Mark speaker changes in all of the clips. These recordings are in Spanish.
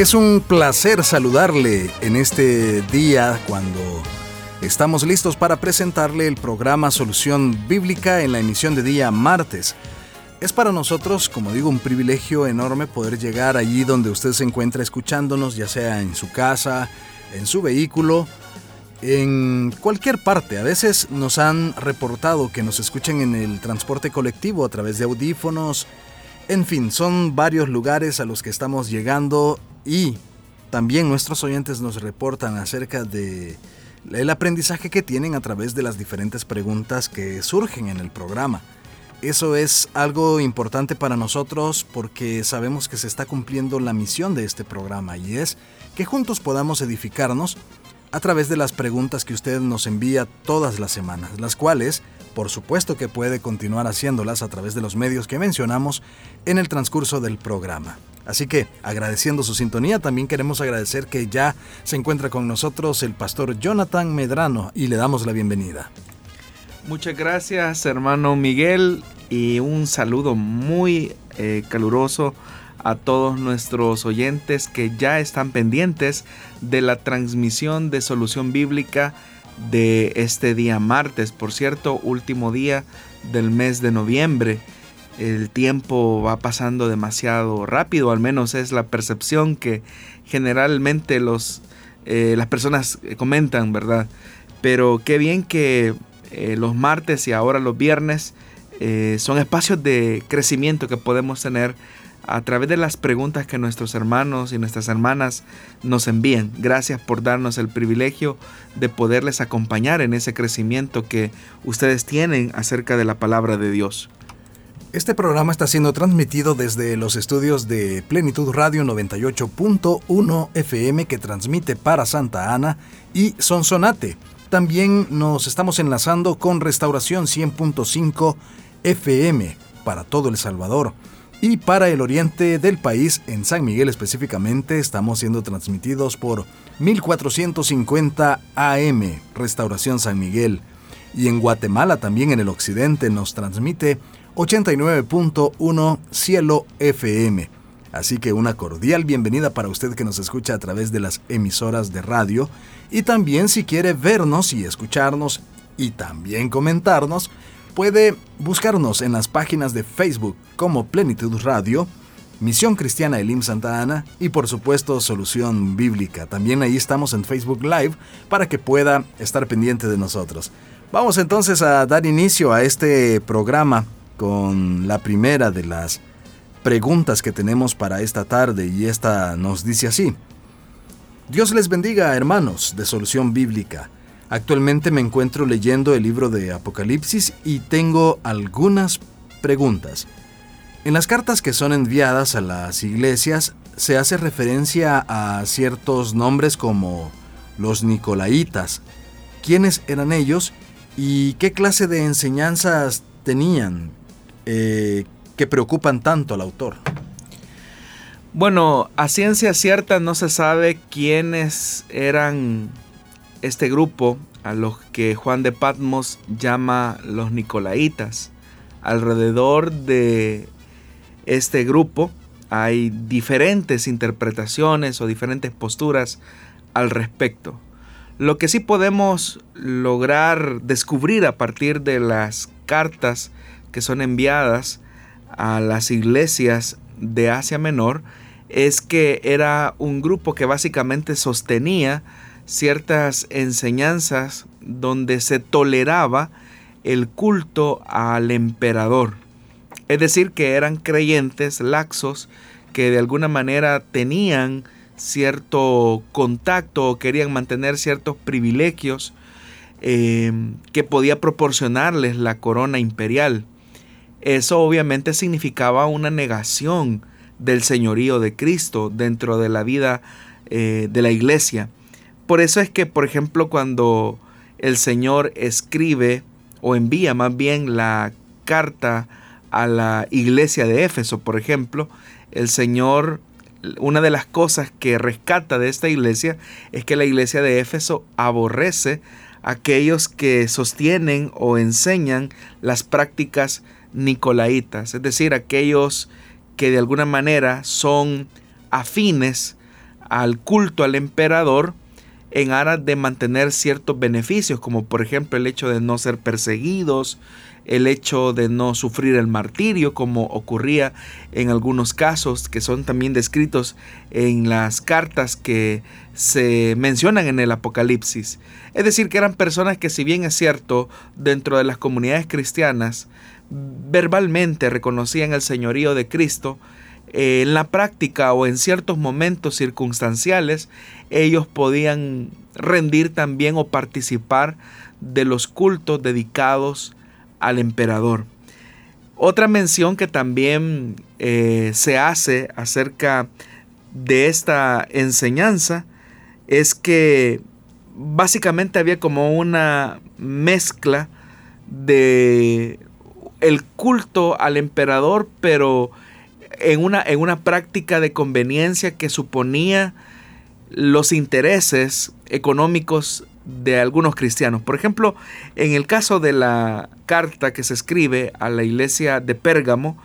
Speaker 1: Es un placer saludarle en este día cuando estamos listos para presentarle el programa Solución Bíblica en la emisión de día martes. Es para nosotros, como digo, un privilegio enorme poder llegar allí donde usted se encuentra escuchándonos, ya sea en su casa, en su vehículo, en cualquier parte. A veces nos han reportado que nos escuchen en el transporte colectivo a través de audífonos. En fin, son varios lugares a los que estamos llegando y también nuestros oyentes nos reportan acerca de el aprendizaje que tienen a través de las diferentes preguntas que surgen en el programa. Eso es algo importante para nosotros porque sabemos que se está cumpliendo la misión de este programa y es que juntos podamos edificarnos a través de las preguntas que usted nos envía todas las semanas, las cuales, por supuesto que puede continuar haciéndolas a través de los medios que mencionamos en el transcurso del programa. Así que, agradeciendo su sintonía, también queremos agradecer que ya se encuentra con nosotros el pastor Jonathan Medrano y le damos la bienvenida.
Speaker 2: Muchas gracias, hermano Miguel, y un saludo muy eh, caluroso a todos nuestros oyentes que ya están pendientes de la transmisión de Solución Bíblica de este día martes, por cierto, último día del mes de noviembre el tiempo va pasando demasiado rápido, al menos es la percepción que generalmente los, eh, las personas comentan, ¿verdad? Pero qué bien que eh, los martes y ahora los viernes eh, son espacios de crecimiento que podemos tener a través de las preguntas que nuestros hermanos y nuestras hermanas nos envían. Gracias por darnos el privilegio de poderles acompañar en ese crecimiento que ustedes tienen acerca de la palabra de Dios.
Speaker 1: Este programa está siendo transmitido desde los estudios de Plenitud Radio 98.1 FM que transmite para Santa Ana y Sonsonate. También nos estamos enlazando con Restauración 100.5 FM para todo El Salvador. Y para el oriente del país, en San Miguel específicamente, estamos siendo transmitidos por 1450 AM, Restauración San Miguel. Y en Guatemala también en el occidente nos transmite 89.1 Cielo FM. Así que una cordial bienvenida para usted que nos escucha a través de las emisoras de radio y también si quiere vernos y escucharnos y también comentarnos, puede buscarnos en las páginas de Facebook como Plenitud Radio, Misión Cristiana Elim Santa Ana y por supuesto Solución Bíblica. También ahí estamos en Facebook Live para que pueda estar pendiente de nosotros. Vamos entonces a dar inicio a este programa con la primera de las preguntas que tenemos para esta tarde y esta nos dice así. Dios les bendiga hermanos de Solución Bíblica. Actualmente me encuentro leyendo el libro de Apocalipsis y tengo algunas preguntas. En las cartas que son enviadas a las iglesias se hace referencia a ciertos nombres como los Nicolaitas. ¿Quiénes eran ellos y qué clase de enseñanzas tenían? Eh, que preocupan tanto al autor?
Speaker 2: Bueno, a ciencia cierta no se sabe quiénes eran este grupo a los que Juan de Patmos llama los Nicolaitas. Alrededor de este grupo hay diferentes interpretaciones o diferentes posturas al respecto. Lo que sí podemos lograr descubrir a partir de las cartas que son enviadas a las iglesias de Asia Menor es que era un grupo que básicamente sostenía ciertas enseñanzas donde se toleraba el culto al emperador. Es decir, que eran creyentes laxos que de alguna manera tenían cierto contacto o querían mantener ciertos privilegios eh, que podía proporcionarles la corona imperial. Eso obviamente significaba una negación del señorío de Cristo dentro de la vida eh, de la iglesia. Por eso es que, por ejemplo, cuando el Señor escribe o envía más bien la carta a la iglesia de Éfeso, por ejemplo, el Señor, una de las cosas que rescata de esta iglesia es que la iglesia de Éfeso aborrece a aquellos que sostienen o enseñan las prácticas nicolaitas, es decir, aquellos que de alguna manera son afines al culto al emperador en aras de mantener ciertos beneficios, como por ejemplo el hecho de no ser perseguidos, el hecho de no sufrir el martirio, como ocurría en algunos casos que son también descritos en las cartas que se mencionan en el Apocalipsis. Es decir, que eran personas que si bien es cierto, dentro de las comunidades cristianas, verbalmente reconocían el señorío de Cristo, eh, en la práctica o en ciertos momentos circunstanciales, ellos podían rendir también o participar de los cultos dedicados al emperador. Otra mención que también eh, se hace acerca de esta enseñanza es que básicamente había como una mezcla de el culto al emperador, pero en una, en una práctica de conveniencia que suponía los intereses económicos de algunos cristianos. Por ejemplo, en el caso de la carta que se escribe a la iglesia de Pérgamo,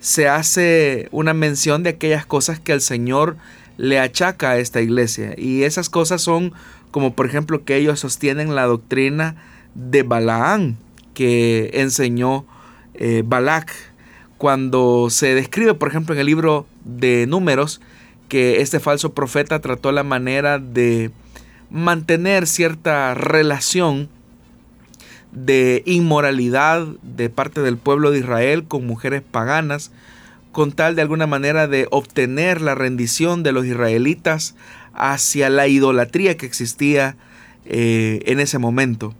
Speaker 2: se hace una mención de aquellas cosas que el Señor le achaca a esta iglesia. Y esas cosas son como por ejemplo que ellos sostienen la doctrina de Balaán que enseñó eh, Balak. Cuando se describe, por ejemplo, en el libro de números, que este falso profeta trató la manera de mantener cierta relación de inmoralidad de parte del pueblo de Israel con mujeres paganas, con tal de alguna manera de obtener la rendición de los israelitas hacia la idolatría que existía eh, en ese momento.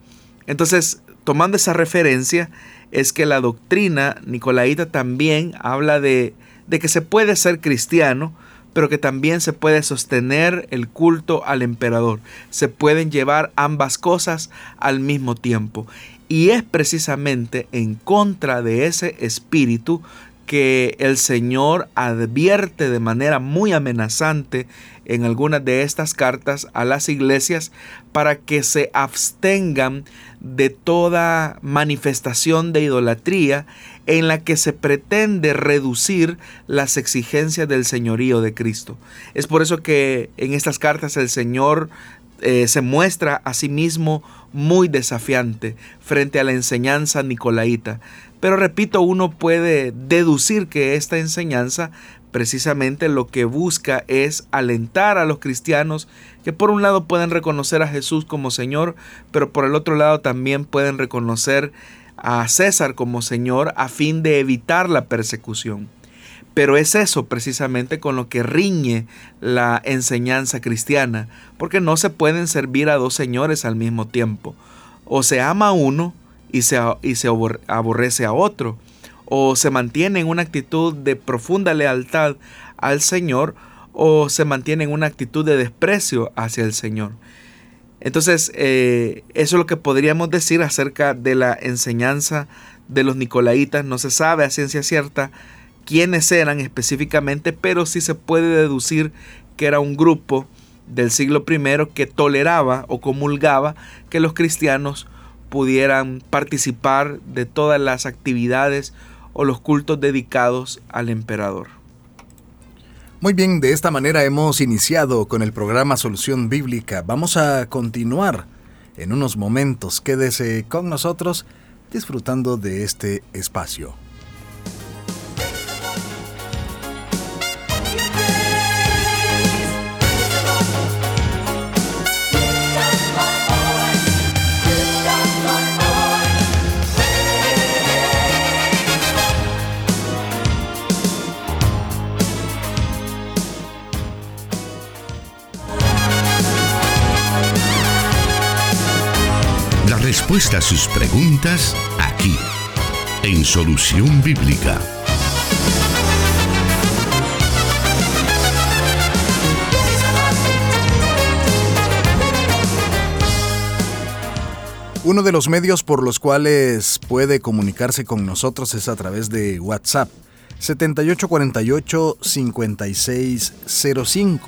Speaker 2: Entonces, tomando esa referencia, es que la doctrina nicolaíta también habla de, de que se puede ser cristiano, pero que también se puede sostener el culto al emperador. Se pueden llevar ambas cosas al mismo tiempo. Y es precisamente en contra de ese espíritu que el Señor advierte de manera muy amenazante en algunas de estas cartas a las iglesias para que se abstengan de toda manifestación de idolatría en la que se pretende reducir las exigencias del señorío de Cristo. Es por eso que en estas cartas el Señor eh, se muestra a sí mismo muy desafiante frente a la enseñanza nicolaíta. Pero repito, uno puede deducir que esta enseñanza precisamente lo que busca es alentar a los cristianos que por un lado pueden reconocer a Jesús como Señor, pero por el otro lado también pueden reconocer a César como Señor a fin de evitar la persecución. Pero es eso precisamente con lo que riñe la enseñanza cristiana, porque no se pueden servir a dos señores al mismo tiempo. O se ama a uno y se, y se aborrece a otro, o se mantiene en una actitud de profunda lealtad al Señor o se mantiene en una actitud de desprecio hacia el Señor. Entonces, eh, eso es lo que podríamos decir acerca de la enseñanza de los Nicolaitas. No se sabe a ciencia cierta quiénes eran específicamente, pero sí se puede deducir que era un grupo del siglo I que toleraba o comulgaba que los cristianos pudieran participar de todas las actividades o los cultos dedicados al emperador.
Speaker 1: Muy bien, de esta manera hemos iniciado con el programa Solución Bíblica. Vamos a continuar en unos momentos. Quédese con nosotros disfrutando de este espacio.
Speaker 3: Respuesta sus preguntas aquí, en Solución Bíblica.
Speaker 1: Uno de los medios por los cuales puede comunicarse con nosotros es a través de WhatsApp 7848-5605.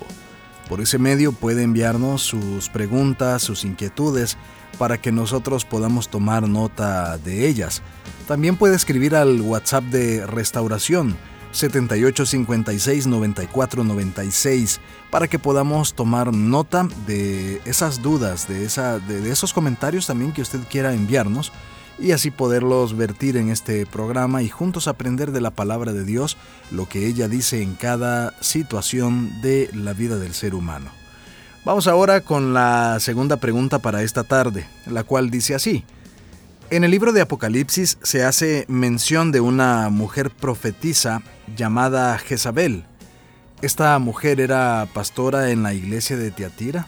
Speaker 1: Por ese medio puede enviarnos sus preguntas, sus inquietudes para que nosotros podamos tomar nota de ellas. También puede escribir al WhatsApp de Restauración 78569496 para que podamos tomar nota de esas dudas, de, esa, de, esos comentarios también que usted quiera enviarnos y así poderlos vertir en este programa y juntos aprender de la palabra de Dios lo que ella dice en cada situación de la vida del ser humano. Vamos ahora con la segunda pregunta para esta tarde, la cual dice así. En el libro de Apocalipsis se hace mención de una mujer profetisa llamada Jezabel. ¿Esta mujer era pastora en la iglesia de Tiatira?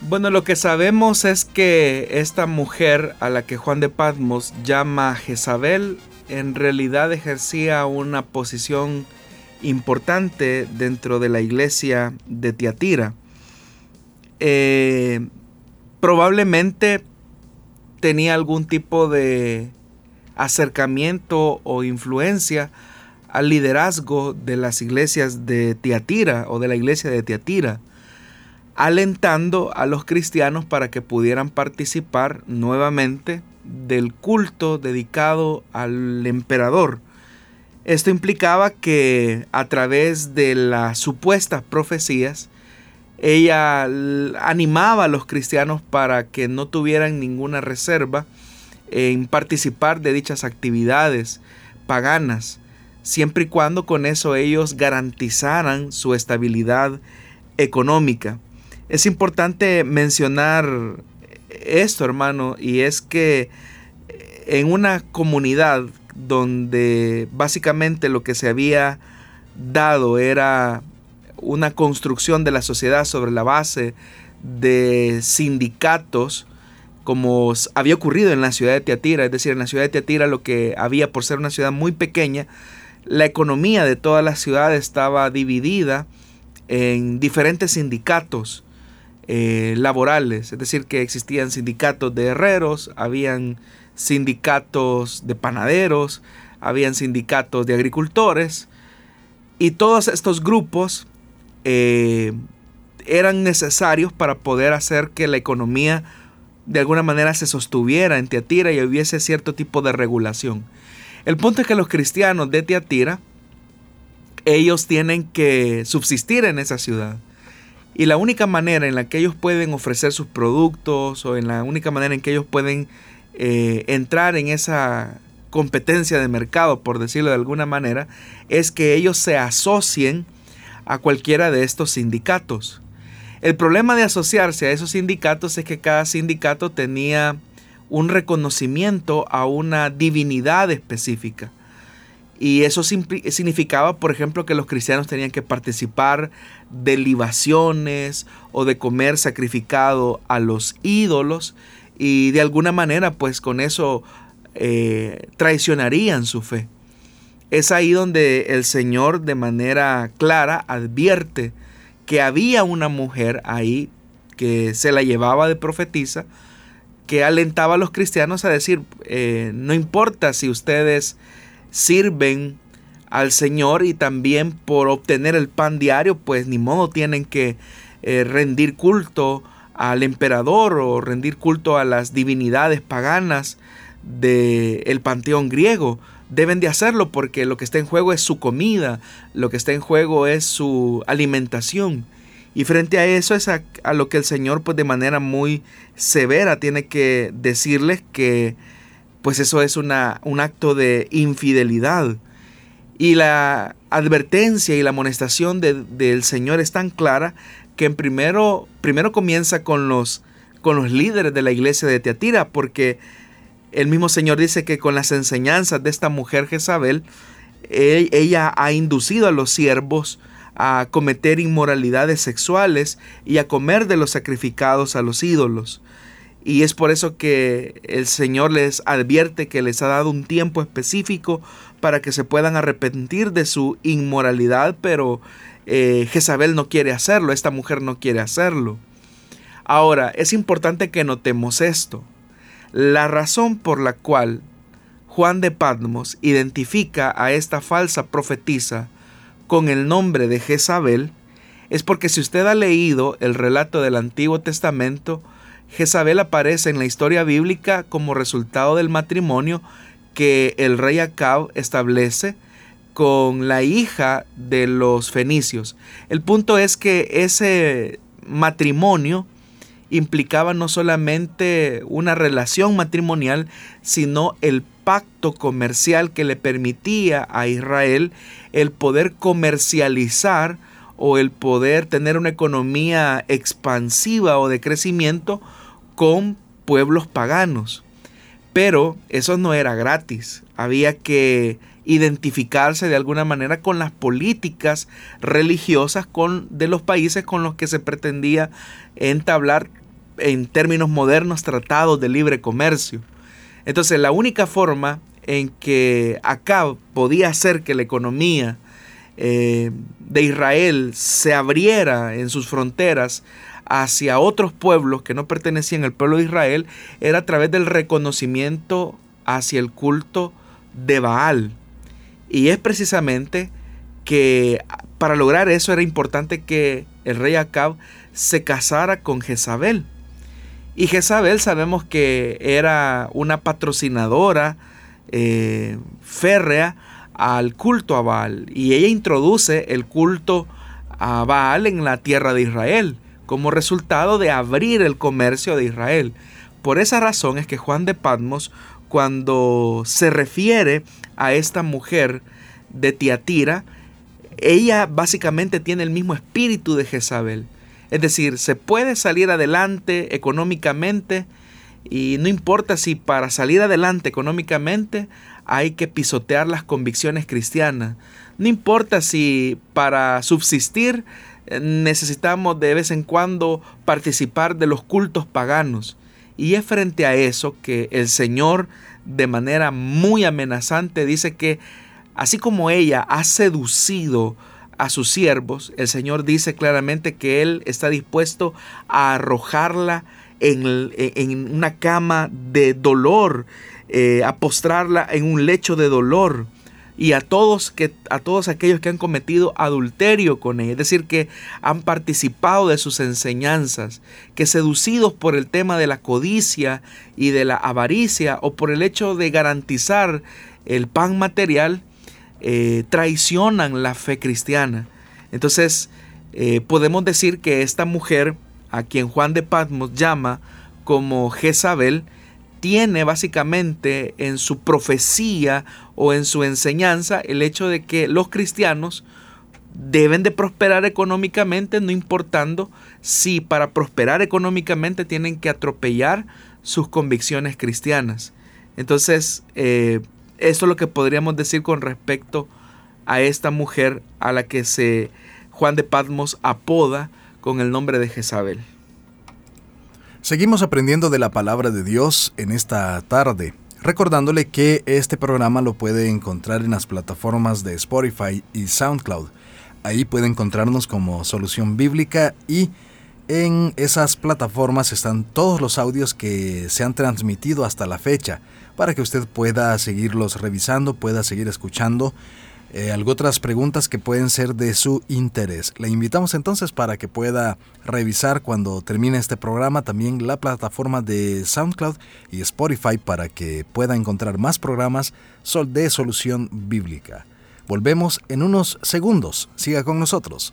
Speaker 2: Bueno, lo que sabemos es que esta mujer a la que Juan de Patmos llama Jezabel en realidad ejercía una posición importante dentro de la iglesia de Tiatira. Eh, probablemente tenía algún tipo de acercamiento o influencia al liderazgo de las iglesias de Tiatira o de la iglesia de Tiatira, alentando a los cristianos para que pudieran participar nuevamente del culto dedicado al emperador esto implicaba que a través de las supuestas profecías, ella animaba a los cristianos para que no tuvieran ninguna reserva en participar de dichas actividades paganas, siempre y cuando con eso ellos garantizaran su estabilidad económica. Es importante mencionar esto, hermano, y es que en una comunidad donde básicamente lo que se había dado era una construcción de la sociedad sobre la base de sindicatos como había ocurrido en la ciudad de Teatira, es decir, en la ciudad de Teatira lo que había por ser una ciudad muy pequeña, la economía de toda la ciudad estaba dividida en diferentes sindicatos eh, laborales, es decir, que existían sindicatos de herreros, habían sindicatos de panaderos, habían sindicatos de agricultores y todos estos grupos eh, eran necesarios para poder hacer que la economía de alguna manera se sostuviera en Teatira y hubiese cierto tipo de regulación. El punto es que los cristianos de Teatira, ellos tienen que subsistir en esa ciudad. Y la única manera en la que ellos pueden ofrecer sus productos o en la única manera en que ellos pueden eh, entrar en esa competencia de mercado, por decirlo de alguna manera, es que ellos se asocien a cualquiera de estos sindicatos. El problema de asociarse a esos sindicatos es que cada sindicato tenía un reconocimiento a una divinidad específica. Y eso significaba, por ejemplo, que los cristianos tenían que participar de libaciones o de comer sacrificado a los ídolos y de alguna manera pues con eso eh, traicionarían su fe. Es ahí donde el Señor de manera clara advierte que había una mujer ahí que se la llevaba de profetisa, que alentaba a los cristianos a decir, eh, no importa si ustedes sirven al Señor y también por obtener el pan diario, pues ni modo tienen que eh, rendir culto al emperador o rendir culto a las divinidades paganas del panteón griego. Deben de hacerlo porque lo que está en juego es su comida, lo que está en juego es su alimentación. Y frente a eso es a, lo que el Señor pues de manera muy severa tiene que decirles que pues eso es una, un acto de infidelidad. Y la advertencia y la amonestación del Señor es tan clara que primero, primero comienza con los, con los líderes de la iglesia de Teatira, porque el mismo Señor dice que con las enseñanzas de esta mujer Jezabel, e, ella ha inducido a los siervos a cometer inmoralidades sexuales y a comer de los sacrificados a los ídolos. Y es por eso que el Señor les advierte que les ha dado un tiempo específico para que se puedan arrepentir de su inmoralidad, pero eh, Jezabel no quiere hacerlo, esta mujer no quiere hacerlo. Ahora, es importante que notemos esto. La razón por la cual Juan de Patmos identifica a esta falsa profetisa con el nombre de Jezabel es porque si usted ha leído el relato del Antiguo Testamento, Jezabel aparece en la historia bíblica como resultado del matrimonio que el rey Acab establece con la hija de los fenicios. El punto es que ese matrimonio implicaba no solamente una relación matrimonial, sino el pacto comercial que le permitía a Israel el poder comercializar o el poder tener una economía expansiva o de crecimiento con pueblos paganos. Pero eso no era gratis. Había que identificarse de alguna manera con las políticas religiosas de los países con los que se pretendía entablar en términos modernos tratados de libre comercio. Entonces la única forma en que acá podía hacer que la economía eh, de Israel se abriera en sus fronteras hacia otros pueblos que no pertenecían al pueblo de Israel era a través del reconocimiento hacia el culto de Baal. Y es precisamente que para lograr eso era importante que el rey Acab se casara con Jezabel. Y Jezabel sabemos que era una patrocinadora eh, férrea al culto a Baal. Y ella introduce el culto a Baal en la tierra de Israel como resultado de abrir el comercio de Israel. Por esa razón es que Juan de Patmos, cuando se refiere a esta mujer de Tiatira, ella básicamente tiene el mismo espíritu de Jezabel. Es decir, se puede salir adelante económicamente y no importa si para salir adelante económicamente hay que pisotear las convicciones cristianas. No importa si para subsistir necesitamos de vez en cuando participar de los cultos paganos. Y es frente a eso que el Señor de manera muy amenazante dice que así como ella ha seducido a sus siervos, el Señor dice claramente que Él está dispuesto a arrojarla en, una cama de dolor, eh, a postrarla en un lecho de dolor y a todos, que, a todos aquellos que han cometido adulterio con ella, es decir, que han participado de sus enseñanzas, que seducidos por el tema de la codicia y de la avaricia o por el hecho de garantizar el pan material, eh, traicionan la fe cristiana. Entonces, eh, podemos decir que esta mujer, a quien Juan de Patmos llama como Jezabel, tiene básicamente en su profecía o en su enseñanza el hecho de que los cristianos deben de prosperar económicamente, no importando si para prosperar económicamente tienen que atropellar sus convicciones cristianas. Entonces, eh, eso es lo que podríamos decir con respecto a esta mujer a la que se Juan de Patmos apoda con el nombre de Jezabel.
Speaker 1: Seguimos aprendiendo de la palabra de Dios en esta tarde, recordándole que este programa lo puede encontrar en las plataformas de Spotify y SoundCloud. Ahí puede encontrarnos como Solución Bíblica y en esas plataformas están todos los audios que se han transmitido hasta la fecha para que usted pueda seguirlos revisando, pueda seguir escuchando eh, otras preguntas que pueden ser de su interés. Le invitamos entonces para que pueda revisar cuando termine este programa también la plataforma de SoundCloud y Spotify para que pueda encontrar más programas de solución bíblica. Volvemos en unos segundos. Siga con nosotros.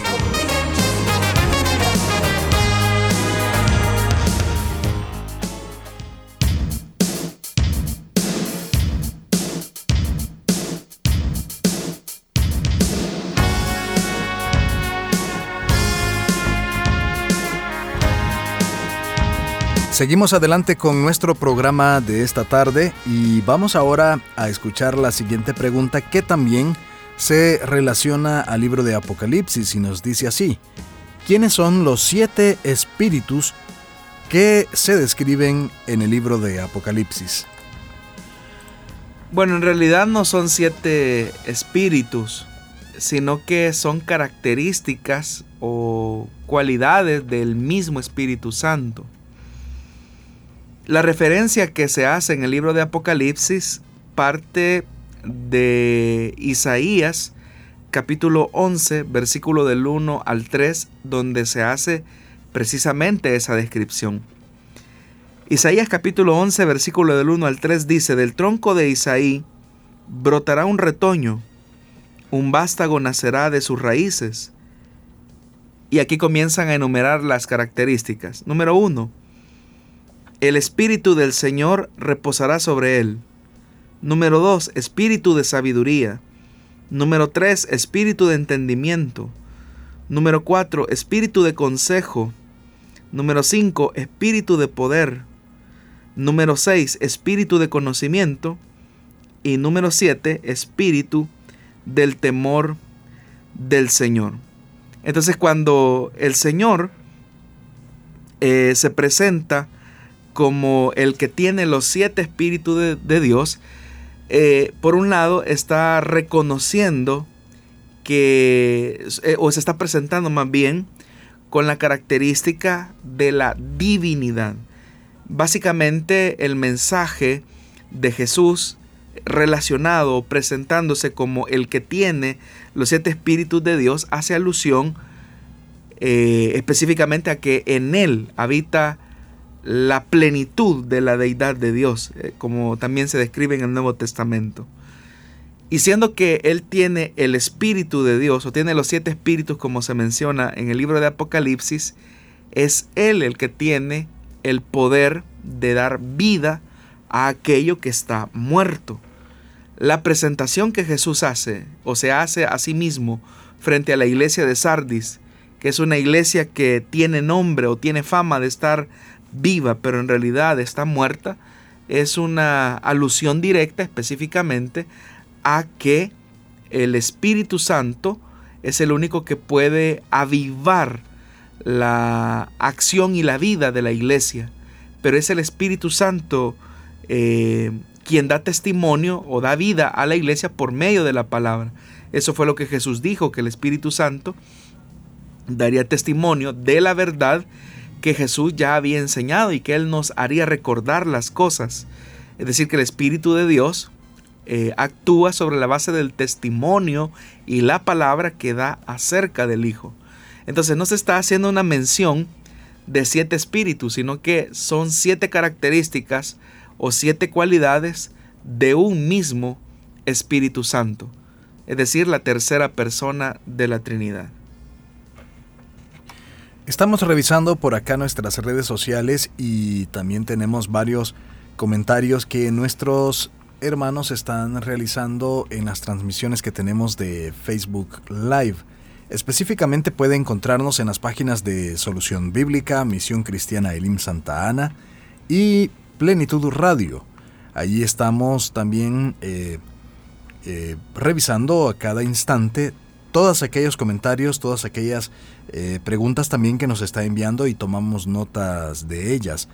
Speaker 1: Seguimos adelante con nuestro programa de esta tarde y vamos ahora a escuchar la siguiente pregunta que también se relaciona al libro de Apocalipsis y nos dice así, ¿quiénes son los siete espíritus que se describen en el libro de Apocalipsis?
Speaker 2: Bueno, en realidad no son siete espíritus, sino que son características o cualidades del mismo Espíritu Santo. La referencia que se hace en el libro de Apocalipsis parte de Isaías capítulo 11, versículo del 1 al 3, donde se hace precisamente esa descripción. Isaías capítulo 11, versículo del 1 al 3 dice, del tronco de Isaí brotará un retoño, un vástago nacerá de sus raíces. Y aquí comienzan a enumerar las características. Número 1 el Espíritu del Señor reposará sobre él. Número 2. Espíritu de sabiduría. Número 3. Espíritu de entendimiento. Número 4. Espíritu de consejo. Número 5. Espíritu de poder. Número 6. Espíritu de conocimiento. Y número 7. Espíritu del temor del Señor. Entonces cuando el Señor eh, se presenta como el que tiene los siete espíritus de, Dios, eh, por un lado está reconociendo que, eh, o se está presentando más bien, con la característica de la divinidad. Básicamente el mensaje de Jesús relacionado, presentándose como el que tiene los siete espíritus de Dios, hace alusión eh, específicamente a que en él habita la plenitud de la deidad de Dios, eh, como también se describe en el Nuevo Testamento. Y siendo que Él tiene el Espíritu de Dios, o tiene los siete espíritus como se menciona en el libro de Apocalipsis, es Él el que tiene el poder de dar vida a aquello que está muerto. La presentación que Jesús hace, o se hace a sí mismo frente a la iglesia de Sardis, que es una iglesia que tiene nombre o tiene fama de estar viva, pero en realidad está muerta, es una alusión directa específicamente a que el Espíritu Santo es el único que puede avivar la acción y la vida de la iglesia, pero es el Espíritu Santo eh, quien da testimonio o da vida a la iglesia por medio de la palabra. Eso fue lo que Jesús dijo, que el Espíritu Santo daría testimonio de la verdad que Jesús ya había enseñado y que Él nos haría recordar las cosas. Es decir, que el Espíritu de Dios eh, actúa sobre la base del testimonio y la palabra que da acerca del Hijo. Entonces no se está haciendo una mención de siete espíritus, sino que son siete características o siete cualidades de un mismo Espíritu Santo, es decir, la tercera persona de la Trinidad.
Speaker 1: Estamos revisando por acá nuestras redes sociales y también tenemos varios comentarios que nuestros hermanos están realizando en las transmisiones que tenemos de Facebook Live. Específicamente puede encontrarnos en las páginas de Solución Bíblica, Misión Cristiana Elim Santa Ana y Plenitud Radio. Allí estamos también eh, eh, revisando a cada instante todos aquellos comentarios, todas aquellas eh, preguntas también que nos está enviando y tomamos notas de ellas.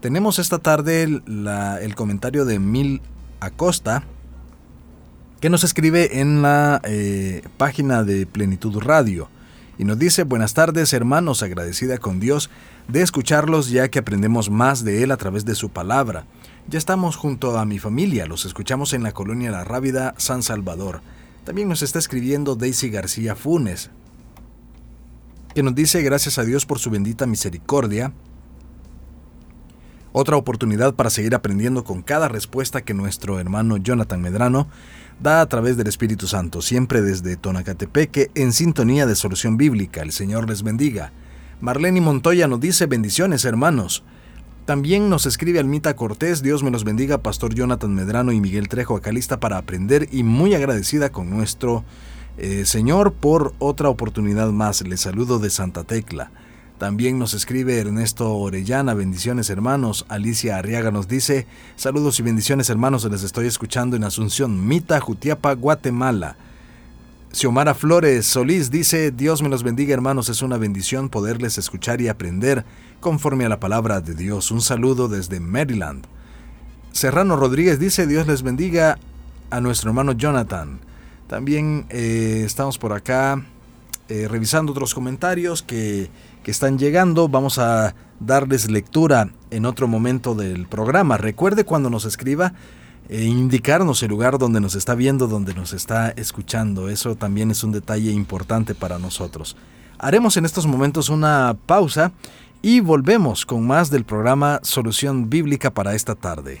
Speaker 1: Tenemos esta tarde el, comentario de Mil Acosta, que nos escribe en la eh, página de Plenitud Radio. Y nos dice, buenas tardes hermanos, agradecida con Dios de escucharlos ya que aprendemos más de Él a través de su palabra. Ya estamos junto a mi familia, los escuchamos en la colonia La Rábida, San Salvador. También nos está escribiendo Daisy García Funes. que nos dice gracias a Dios por su bendita misericordia. Otra oportunidad para seguir aprendiendo con cada respuesta que nuestro hermano Jonathan Medrano da a través del Espíritu Santo, siempre desde Tonacatepeque, en sintonía de solución bíblica. El Señor les bendiga. Marlene Montoya nos dice bendiciones hermanos. También nos escribe Almita Cortés, Dios me los bendiga, Pastor Jonathan Medrano y Miguel Trejo, acá lista para aprender y muy agradecida con nuestro eh, Señor por otra oportunidad más. Les saludo de Santa Tecla. También nos escribe Ernesto Orellana, bendiciones hermanos. Alicia Arriaga nos dice, saludos y bendiciones hermanos, les estoy escuchando en Asunción, Mita, Jutiapa, Guatemala. Xiomara Flores Solís dice, Dios me los bendiga hermanos, es una bendición poderles escuchar y aprender conforme a la palabra de Dios. Un saludo desde Maryland. Serrano Rodríguez dice, Dios les bendiga a nuestro hermano Jonathan. También eh, estamos por acá eh, revisando otros comentarios que, que están llegando. Vamos a darles lectura en otro momento del programa. Recuerde cuando nos escriba e indicarnos el lugar donde nos está viendo, donde nos está escuchando. Eso también es un detalle importante para nosotros. Haremos en estos momentos una pausa y volvemos con más del programa Solución Bíblica para esta tarde.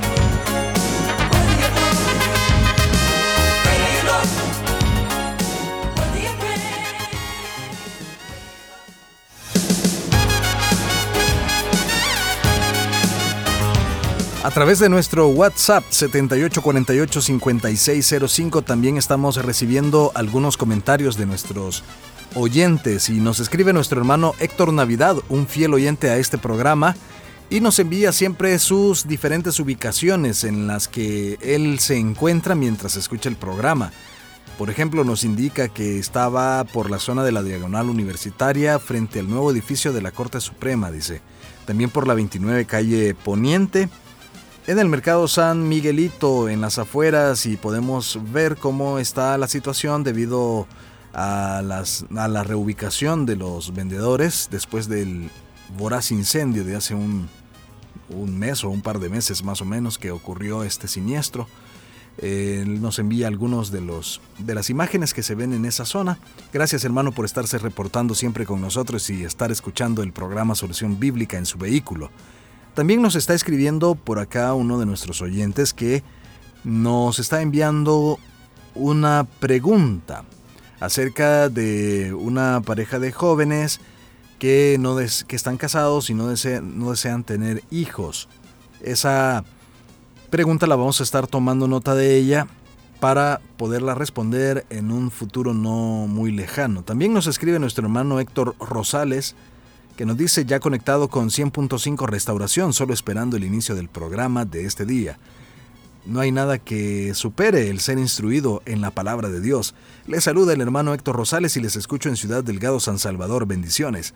Speaker 1: A través de nuestro WhatsApp 78485605 también estamos recibiendo algunos comentarios de nuestros oyentes y nos escribe nuestro hermano Héctor Navidad, un fiel oyente a este programa y nos envía siempre sus diferentes ubicaciones en las que él se encuentra mientras escucha el programa. Por ejemplo, nos indica que estaba por la zona de la Diagonal Universitaria frente al nuevo edificio de la Corte Suprema, dice. También por la 29 calle Poniente en el mercado San Miguelito, en las afueras, y podemos ver cómo está la situación debido a, la reubicación de los vendedores después del voraz incendio de hace un, mes o un par de meses más o menos que ocurrió este siniestro. Él nos envía algunos de, los, de las imágenes que se ven en esa zona. Gracias hermano por estarse reportando siempre con nosotros y estar escuchando el programa Solución Bíblica en su vehículo. También nos está escribiendo por acá uno de nuestros oyentes que nos está enviando una pregunta acerca de una pareja de jóvenes que, no que están casados y no, no desean tener hijos. Esa pregunta la vamos a estar tomando nota de ella para poderla responder en un futuro no muy lejano. También nos escribe nuestro hermano Héctor Rosales, que nos dice ya conectado con 100.5 Restauración, solo esperando el inicio del programa de este día. No hay nada que supere el ser instruido en la palabra de Dios. Les saluda el hermano Héctor Rosales y les escucho en Ciudad Delgado, San Salvador. Bendiciones.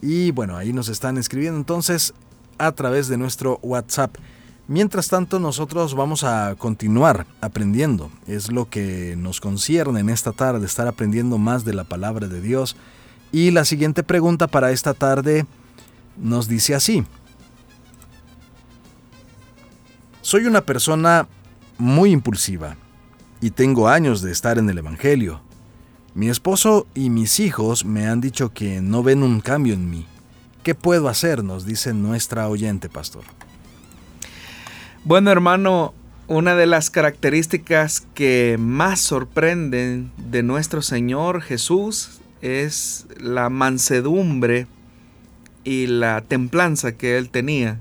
Speaker 1: Y bueno, ahí nos están escribiendo entonces a través de nuestro WhatsApp. Mientras tanto, nosotros vamos a continuar aprendiendo. Es lo que nos concierne en esta tarde, estar aprendiendo más de la palabra de Dios y la siguiente pregunta para esta tarde nos dice así. Soy una persona muy impulsiva y tengo años de estar en el Evangelio. Mi esposo y mis hijos me han dicho que no ven un cambio en mí. ¿Qué puedo hacer? Nos dice nuestra oyente, pastor.
Speaker 2: Bueno, hermano, una de las características que más sorprenden de nuestro Señor Jesús es la mansedumbre y la templanza que él tenía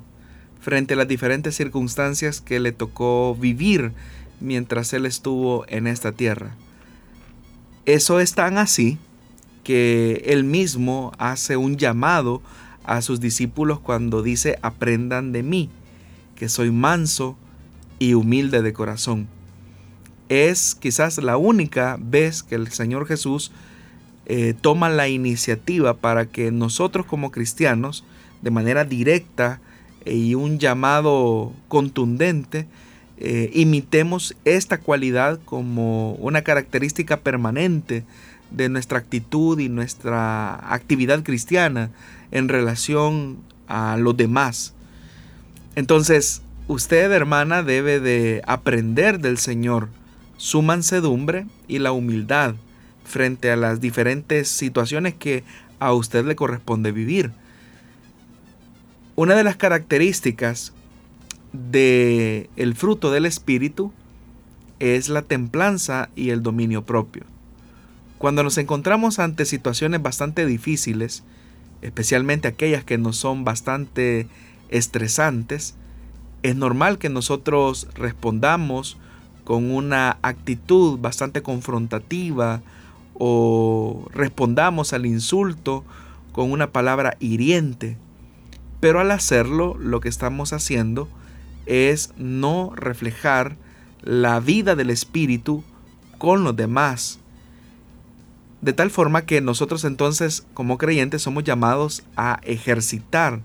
Speaker 2: frente a las diferentes circunstancias que le tocó vivir mientras él estuvo en esta tierra. Eso es tan así que él mismo hace un llamado a sus discípulos cuando dice aprendan de mí, que soy manso y humilde de corazón. Es quizás la única vez que el Señor Jesús eh, toma la iniciativa para que nosotros como cristianos, de manera directa y un llamado contundente, eh, imitemos esta cualidad como una característica permanente de nuestra actitud y nuestra actividad cristiana en relación a los demás. Entonces, usted, hermana, debe de aprender del Señor su mansedumbre y la humildad frente a las diferentes situaciones que a usted le corresponde vivir. Una de las características de el fruto del espíritu es la templanza y el dominio propio. Cuando nos encontramos ante situaciones bastante difíciles, especialmente aquellas que nos son bastante estresantes, es normal que nosotros respondamos con una actitud bastante confrontativa o respondamos al insulto con una palabra hiriente. Pero al hacerlo, lo que estamos haciendo es no reflejar la vida del Espíritu con los demás. De tal forma que nosotros entonces como creyentes somos llamados a ejercitar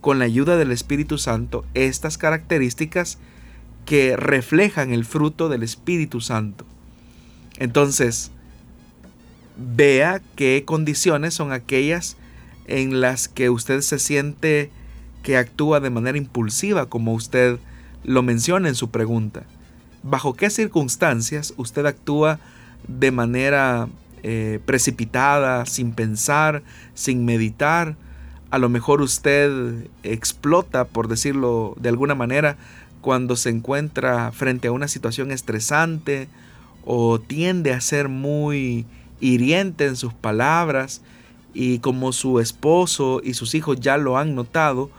Speaker 2: con la ayuda del Espíritu Santo estas características que reflejan el fruto del Espíritu Santo. Entonces, vea qué condiciones son aquellas en las que usted se siente que actúa de manera impulsiva, como usted lo menciona en su pregunta. ¿Bajo qué circunstancias usted actúa de manera eh, precipitada, sin pensar, sin meditar? A lo mejor usted explota, por decirlo de alguna manera, cuando se encuentra frente a una situación estresante o tiende a ser muy hiriente en sus palabras y como su esposo y sus hijos ya lo han notado,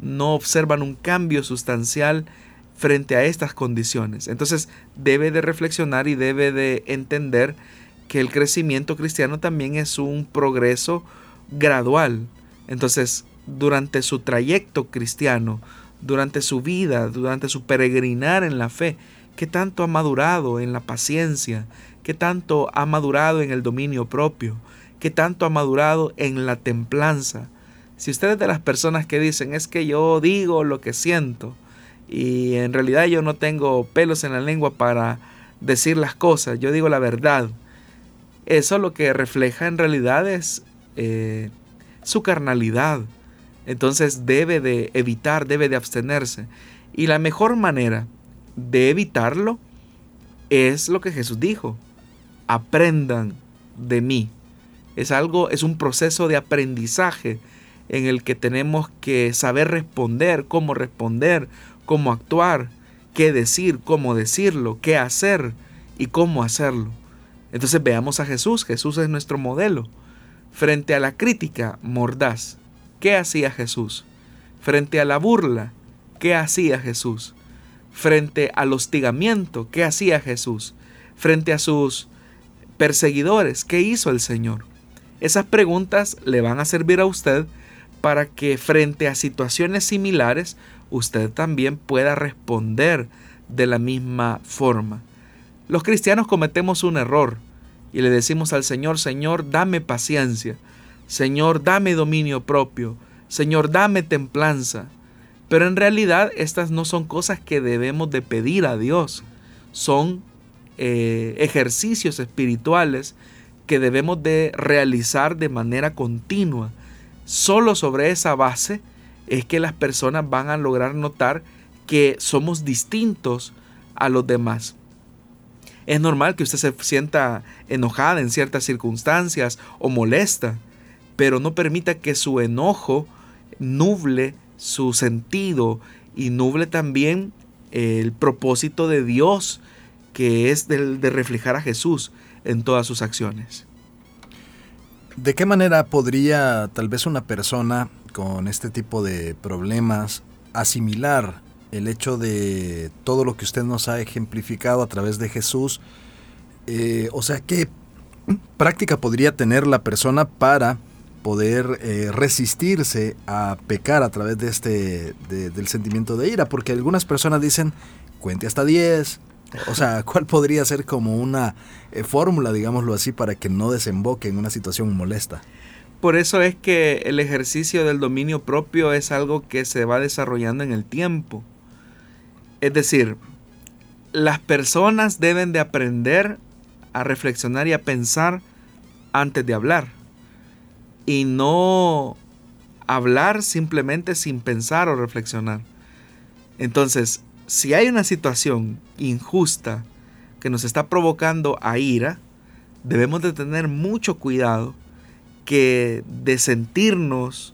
Speaker 2: no observan un cambio sustancial frente a estas condiciones. Entonces debe de reflexionar y debe de entender que el crecimiento cristiano también es un progreso gradual. Entonces, durante su trayecto cristiano, durante su vida, durante su peregrinar en la fe, ¿qué tanto ha madurado en la paciencia? ¿Qué tanto ha madurado en el dominio propio? ¿Qué tanto ha madurado en la templanza? Si usted es de las personas que dicen es que yo digo lo que siento y en realidad yo no tengo pelos en la lengua para decir las cosas, yo digo la verdad. Eso lo que refleja en realidad es eh, su carnalidad. Entonces debe de evitar, debe de abstenerse. Y la mejor manera de evitarlo es lo que Jesús dijo. Aprendan de mí. Es algo, es un proceso de aprendizaje en el que tenemos que saber responder, cómo responder, cómo actuar, qué decir, cómo decirlo, qué hacer y cómo hacerlo. Entonces veamos a Jesús, Jesús es nuestro modelo. Frente a la crítica mordaz, ¿qué hacía Jesús? Frente a la burla, ¿qué hacía Jesús? Frente al hostigamiento, ¿qué hacía Jesús? Frente a sus perseguidores, ¿qué hizo el Señor? Esas preguntas le van a servir a usted para que frente a situaciones similares usted también pueda responder de la misma forma. Los cristianos cometemos un error y le decimos al Señor, Señor, dame paciencia, Señor, dame dominio propio, Señor, dame templanza. Pero en realidad estas no son cosas que debemos de pedir a Dios, son eh, ejercicios espirituales que debemos de realizar de manera continua Solo sobre esa base es que las personas van a lograr notar que somos distintos a los demás. Es normal que usted se sienta enojada en ciertas circunstancias o molesta, pero no permita que su enojo nuble su sentido y nuble también el propósito de Dios que es de, de reflejar a Jesús en todas sus acciones.
Speaker 1: ¿De qué manera podría tal vez una persona con este tipo de problemas asimilar el hecho de todo lo que usted nos ha ejemplificado a través de Jesús? Eh, o sea, ¿qué práctica podría tener la persona para poder eh, resistirse a pecar a través de este del sentimiento de ira, porque algunas personas dicen cuente hasta 10, o sea, ¿cuál podría ser como una eh, fórmula, digámoslo así, para que no desemboque en una situación molesta?
Speaker 2: Por eso es que el ejercicio del dominio propio es algo que se va desarrollando en el tiempo. Es decir, las personas deben de aprender a reflexionar y a pensar antes de hablar. Y no hablar simplemente sin pensar o reflexionar. Entonces, si hay una situación injusta que nos está provocando a ira, debemos de tener mucho cuidado que de sentirnos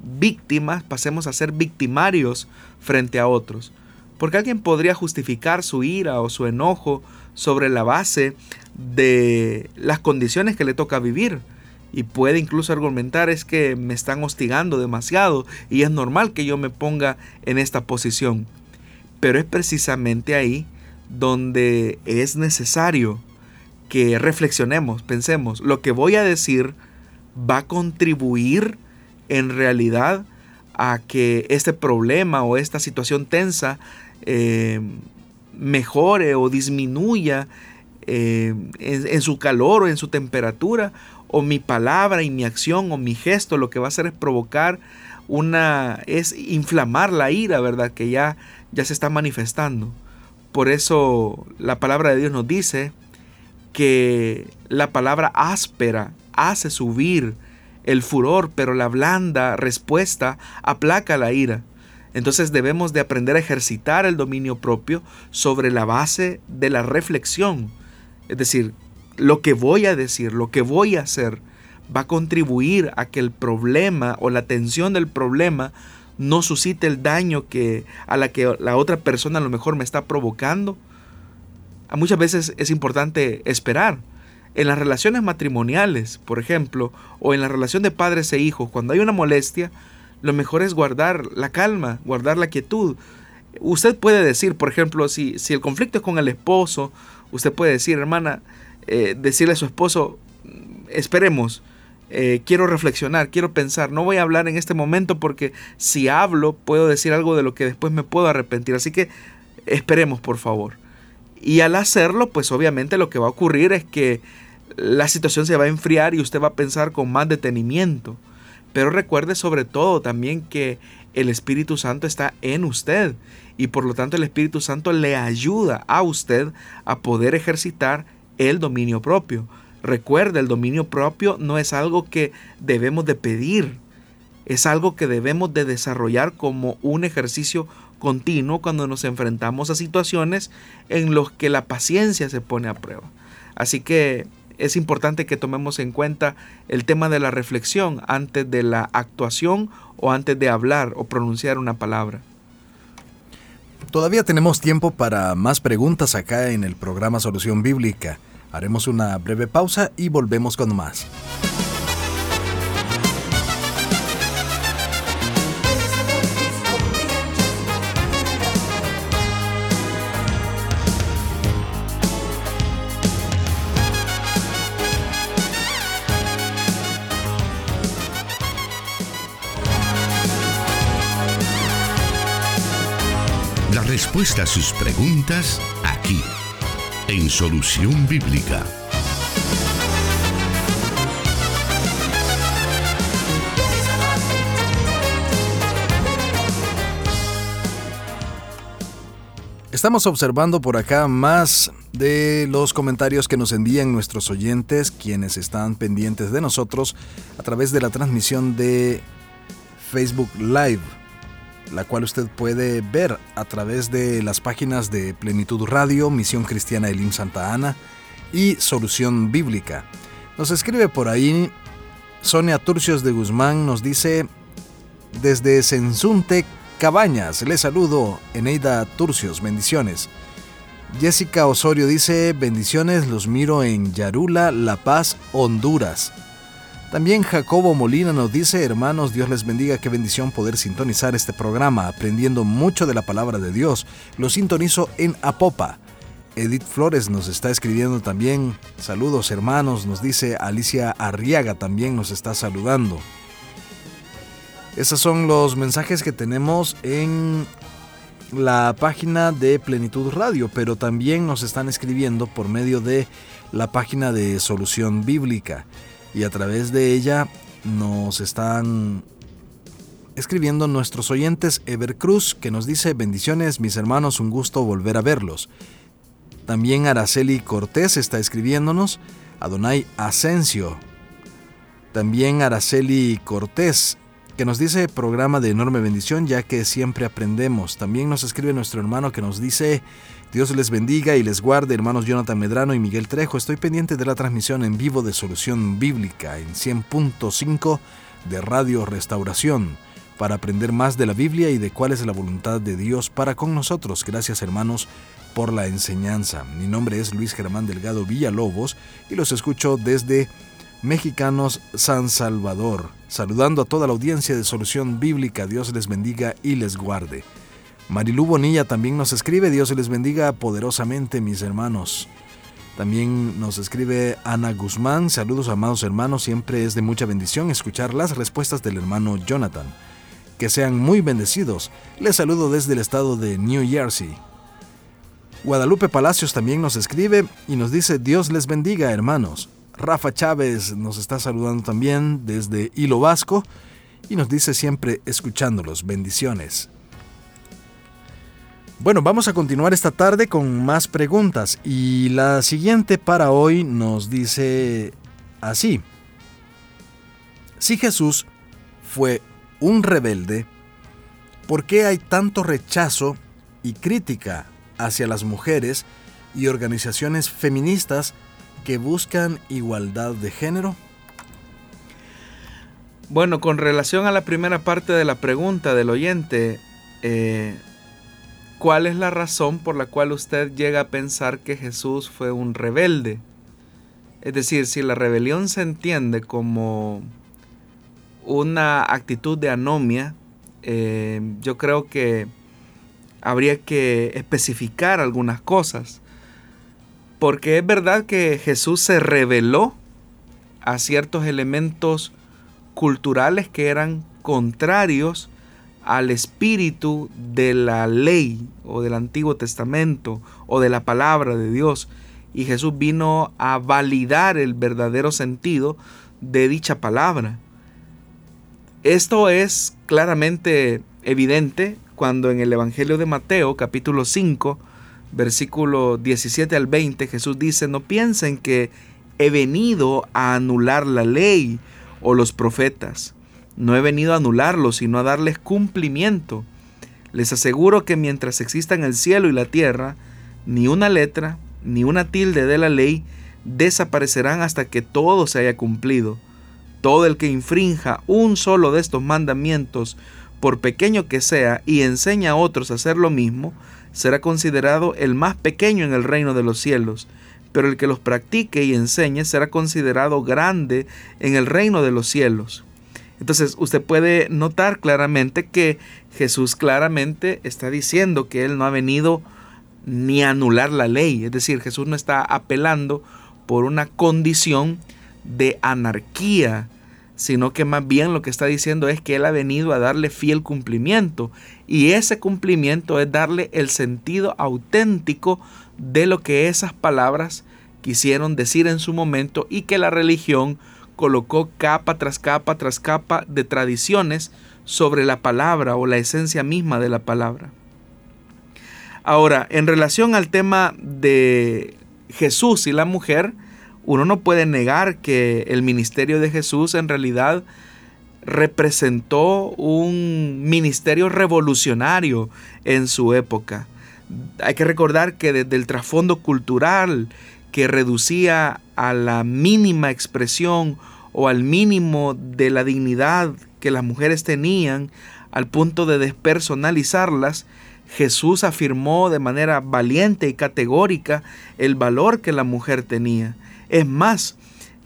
Speaker 2: víctimas pasemos a ser victimarios frente a otros. Porque alguien podría justificar su ira o su enojo sobre la base de las condiciones que le toca vivir. Y puede incluso argumentar es que me están hostigando demasiado y es normal que yo me ponga en esta posición. Pero es precisamente ahí donde es necesario que reflexionemos, pensemos, lo que voy a decir va a contribuir en realidad a que este problema o esta situación tensa eh, mejore o disminuya eh, en, su calor o en su temperatura, o mi palabra y mi acción o mi gesto lo que va a hacer es provocar una, es inflamar la ira, ¿verdad? Que ya, ya se está manifestando. Por eso la palabra de Dios nos dice que la palabra áspera hace subir el furor, pero la blanda respuesta aplaca la ira. Entonces debemos de aprender a ejercitar el dominio propio sobre la base de la reflexión. Es decir, lo que voy a decir, lo que voy a hacer, va a contribuir a que el problema o la tensión del problema no suscite el daño que a la que la otra persona a lo mejor me está provocando. Muchas veces es importante esperar. En las relaciones matrimoniales, por ejemplo, o en la relación de padres e hijos, cuando hay una molestia, lo mejor es guardar la calma, guardar la quietud. Usted puede decir, por ejemplo, si, si el conflicto es con el esposo, usted puede decir, hermana, eh, decirle a su esposo, esperemos, eh, quiero reflexionar, quiero pensar, no voy a hablar en este momento porque si hablo puedo decir algo de lo que después me puedo arrepentir, así que esperemos por favor. Y al hacerlo, pues obviamente lo que va a ocurrir es que la situación se va a enfriar y usted va a pensar con más detenimiento. Pero recuerde sobre todo también que el Espíritu Santo está en usted y por lo tanto el Espíritu Santo le ayuda a usted a poder ejercitar el dominio propio. Recuerde, el dominio propio no es algo que debemos de pedir, es algo que debemos de desarrollar como un ejercicio continuo cuando nos enfrentamos a situaciones en los que la paciencia se pone a prueba. Así que es importante que tomemos en cuenta el tema de la reflexión antes de la actuación o antes de hablar o pronunciar una palabra.
Speaker 1: Todavía tenemos tiempo para más preguntas acá en el programa Solución Bíblica. Haremos una breve pausa y volvemos con más.
Speaker 3: Respuesta sus preguntas aquí, en Solución Bíblica.
Speaker 1: Estamos observando por acá más de los comentarios que nos envían nuestros oyentes, quienes están pendientes de nosotros a través de la transmisión de Facebook Live la cual usted puede ver a través de las páginas de Plenitud Radio, Misión Cristiana Elim Santa Ana y Solución Bíblica. Nos escribe por ahí Sonia Turcios de Guzmán, nos dice desde Sensunte Cabañas, le saludo Eneida Turcios, bendiciones. Jessica Osorio dice, bendiciones, los miro en Yarula, La Paz, Honduras. También Jacobo Molina nos dice, hermanos, Dios les bendiga, qué bendición poder sintonizar este programa, aprendiendo mucho de la palabra de Dios. Lo sintonizo en Apopa. Edith Flores nos está escribiendo también. Saludos hermanos, nos dice Alicia Arriaga también nos está saludando. Esos son los mensajes que tenemos en la página de Plenitud Radio, pero también nos están escribiendo por medio de la página de Solución Bíblica y a través de ella nos están escribiendo nuestros oyentes Ever Cruz que nos dice bendiciones mis hermanos, un gusto volver a verlos. También Araceli Cortés está escribiéndonos, Adonai Asensio. También Araceli Cortés, que nos dice programa de enorme bendición ya que siempre aprendemos. También nos escribe nuestro hermano que nos dice, Dios les bendiga y les guarde, hermanos Jonathan Medrano y Miguel Trejo. Estoy pendiente de la transmisión en vivo de Solución Bíblica en 100.5 de Radio Restauración para aprender más de la Biblia y de cuál es la voluntad de Dios para con nosotros. Gracias hermanos por la enseñanza. Mi nombre es Luis Germán Delgado Villalobos y los escucho desde Mexicanos San Salvador, saludando a toda la audiencia de Solución Bíblica. Dios les bendiga y les guarde. Marilú Bonilla también nos escribe, Dios les bendiga poderosamente mis hermanos. También nos escribe Ana Guzmán, saludos amados hermanos, siempre es de mucha bendición escuchar las respuestas del hermano Jonathan. Que sean muy bendecidos. Les saludo desde el estado de New Jersey. Guadalupe Palacios también nos escribe y nos dice Dios les bendiga hermanos. Rafa Chávez nos está saludando también desde Hilo Vasco y nos dice siempre escuchándolos. Bendiciones. Bueno, vamos a continuar esta tarde con más preguntas y la siguiente para hoy nos dice así. Si Jesús fue un rebelde, ¿por qué hay tanto rechazo y crítica hacia las mujeres y organizaciones feministas que buscan igualdad de género?
Speaker 2: Bueno, con relación a la primera parte de la pregunta del oyente, eh, ¿cuál es la razón por la cual usted llega a pensar que Jesús fue un rebelde? Es decir, si la rebelión se entiende como una actitud de anomia, eh, yo creo que habría que especificar algunas cosas. Porque es verdad que Jesús se reveló a ciertos elementos culturales que eran contrarios al espíritu de la ley o del Antiguo Testamento o de la palabra de Dios. Y Jesús vino a validar el verdadero sentido de dicha palabra. Esto es claramente evidente cuando en el Evangelio de Mateo capítulo 5, versículo 17 al 20, Jesús dice, no piensen que he venido a anular la ley o los profetas. No he venido a anularlos, sino a darles cumplimiento. Les aseguro que mientras existan el cielo y la tierra, ni una letra, ni una tilde de la ley desaparecerán hasta que todo se haya cumplido. Todo el que infrinja un solo de estos mandamientos por pequeño que sea, y enseña a otros a hacer lo mismo, será considerado el más pequeño en el reino de los cielos, pero el que los practique y enseñe será considerado grande en el reino de los cielos. Entonces usted puede notar claramente que Jesús claramente está diciendo que Él no ha venido ni a anular la ley, es decir, Jesús no está apelando por una condición de anarquía sino que más bien lo que está diciendo es que Él ha venido a darle fiel cumplimiento. Y ese cumplimiento es darle el sentido auténtico de lo que esas palabras quisieron decir en su momento y que la religión colocó capa tras capa tras capa de tradiciones sobre la palabra o la esencia misma de la palabra. Ahora, en relación al tema de Jesús y la mujer, uno no puede negar que el ministerio de Jesús en realidad representó un ministerio revolucionario en su época. Hay que recordar que desde el trasfondo cultural que reducía a la mínima expresión o al mínimo de la dignidad que las mujeres tenían al punto de despersonalizarlas, Jesús afirmó de manera valiente y categórica el valor que la mujer tenía. Es más,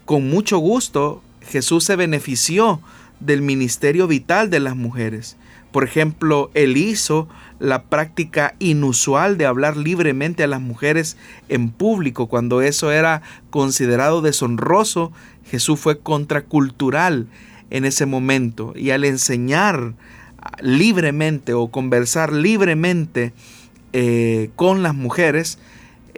Speaker 2: con mucho gusto Jesús se benefició del ministerio vital de las mujeres, Por ejemplo, él hizo la práctica inusual de hablar libremente a las mujeres en público, cuando eso era considerado deshonroso, Jesús fue contracultural en ese momento. Y al enseñar libremente o conversar libremente eh, con las mujeres,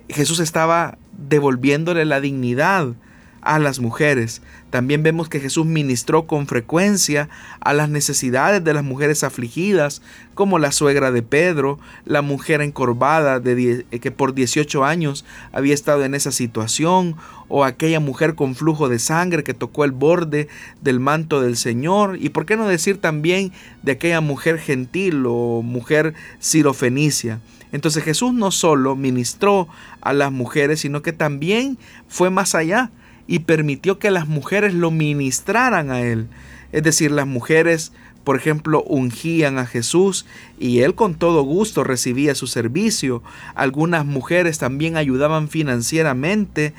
Speaker 2: Jesús estaba devolviéndole la dignidad a las mujeres. También vemos que Jesús ministró con frecuencia a las necesidades de las mujeres afligidas, como la suegra de Pedro, la mujer encorvada de que por 18 años había estado en esa situación, o aquella mujer con flujo de sangre que tocó el borde del manto del Señor, y por qué no decir también de aquella mujer gentil o mujer sirofenicia. Entonces Jesús no solo ministró a las mujeres, sino que también fue más allá y permitió que las mujeres lo ministraran a él. Es decir, las mujeres, por ejemplo, ungían a Jesús y él con todo gusto recibía su servicio. Algunas mujeres también ayudaban financieramente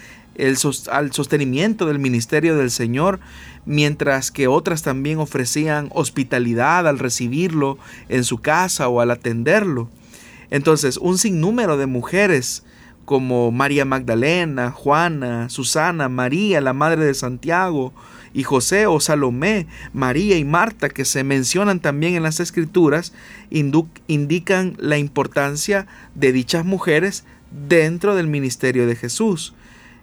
Speaker 2: al sostenimiento del ministerio del Señor, mientras que otras también ofrecían hospitalidad al recibirlo en su casa o al atenderlo. Entonces, un sinnúmero de mujeres como María Magdalena, Juana, Susana, María, la madre de Santiago, y José o Salomé, María y Marta, que se mencionan también en las escrituras, indican la importancia de dichas mujeres dentro del ministerio de Jesús.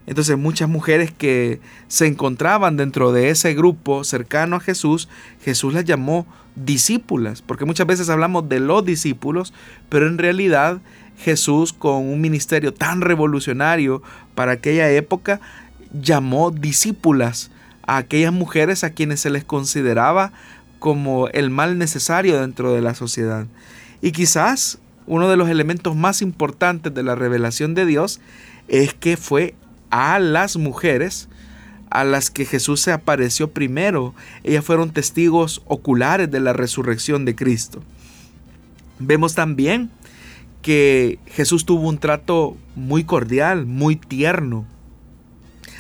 Speaker 2: Entonces muchas mujeres que se encontraban dentro de ese grupo cercano a Jesús, Jesús las llamó discípulas, porque muchas veces hablamos de los discípulos, pero en realidad Jesús con un ministerio tan revolucionario para aquella época llamó discípulas a aquellas mujeres a quienes se les consideraba como el mal necesario dentro de la sociedad. Y quizás uno de los elementos más importantes de la revelación de Dios es que fue a las mujeres a las que Jesús se apareció primero. Ellas fueron testigos oculares de la resurrección de Cristo. Vemos también que Jesús tuvo un trato muy cordial, muy tierno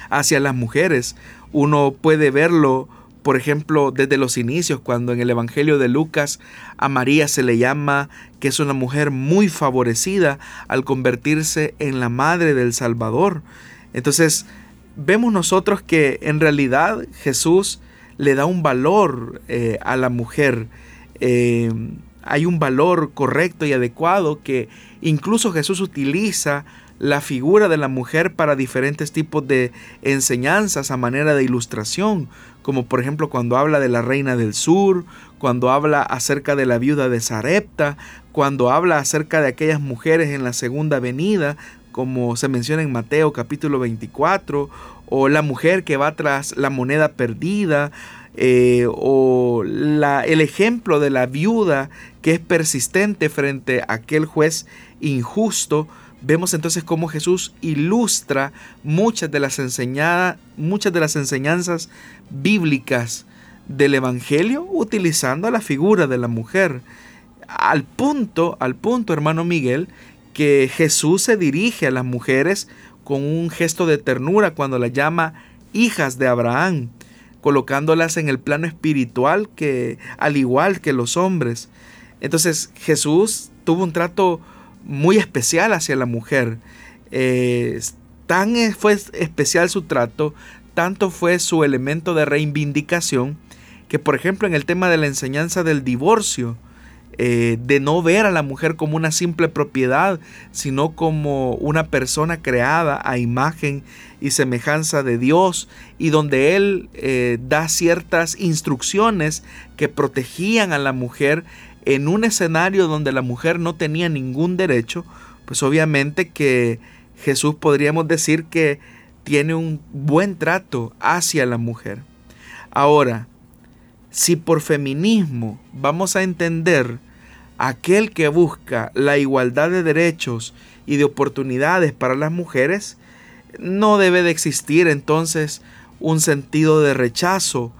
Speaker 2: hacia las mujeres. Uno puede verlo, por ejemplo, desde los inicios, cuando en el Evangelio de Lucas a María se le llama que es una mujer muy favorecida al convertirse en la madre del Salvador. Entonces, vemos nosotros que en realidad Jesús le da un valor eh, a la mujer. Eh, hay un valor correcto y adecuado que incluso Jesús utiliza la figura de la mujer para diferentes tipos de enseñanzas a manera de ilustración, como por ejemplo cuando habla de la reina del sur, cuando habla acerca de la viuda de Sarepta, cuando habla acerca de aquellas mujeres en la segunda venida, como se menciona en Mateo capítulo 24, o la mujer que va tras la moneda perdida, eh, o el ejemplo de la viuda que es persistente frente a aquel juez injusto, vemos entonces cómo Jesús ilustra muchas de las, muchas de las enseñanzas bíblicas del Evangelio utilizando la figura de la mujer. Al punto, al punto, hermano Miguel, que Jesús se dirige a las mujeres con un gesto de ternura cuando las llama hijas de Abraham colocándolas en el plano espiritual que al igual que los hombres. Entonces Jesús tuvo un trato muy especial hacia la mujer. Eh, tan fue especial su trato, tanto fue su elemento de reivindicación, que por ejemplo en el tema de la enseñanza del divorcio, eh, de no ver a la mujer como una simple propiedad, sino como una persona creada a imagen y semejanza de Dios y donde Él eh, da ciertas instrucciones que protegían a la mujer en un escenario donde la mujer no tenía ningún derecho, pues obviamente que Jesús podríamos decir que tiene un buen trato hacia la mujer. Ahora, si por feminismo vamos a entender aquel que busca la igualdad de derechos y de oportunidades para las mujeres, no debe de existir entonces un sentido de rechazo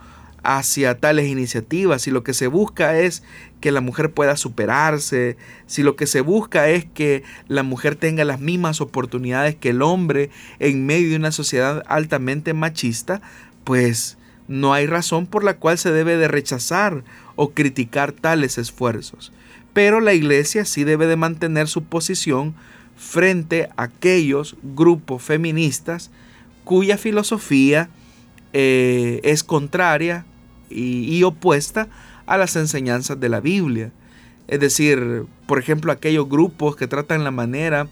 Speaker 2: hacia tales iniciativas. Si lo que se busca es que la mujer pueda superarse, si lo que se busca es que la mujer tenga las mismas oportunidades que el hombre en medio de una sociedad altamente machista, pues No hay razón por la cual se debe de rechazar o criticar tales esfuerzos, pero la Iglesia sí debe de mantener su posición frente a aquellos grupos feministas cuya filosofía eh, es contraria y, opuesta a las enseñanzas de la Biblia. Es decir, por ejemplo, aquellos grupos que tratan la manera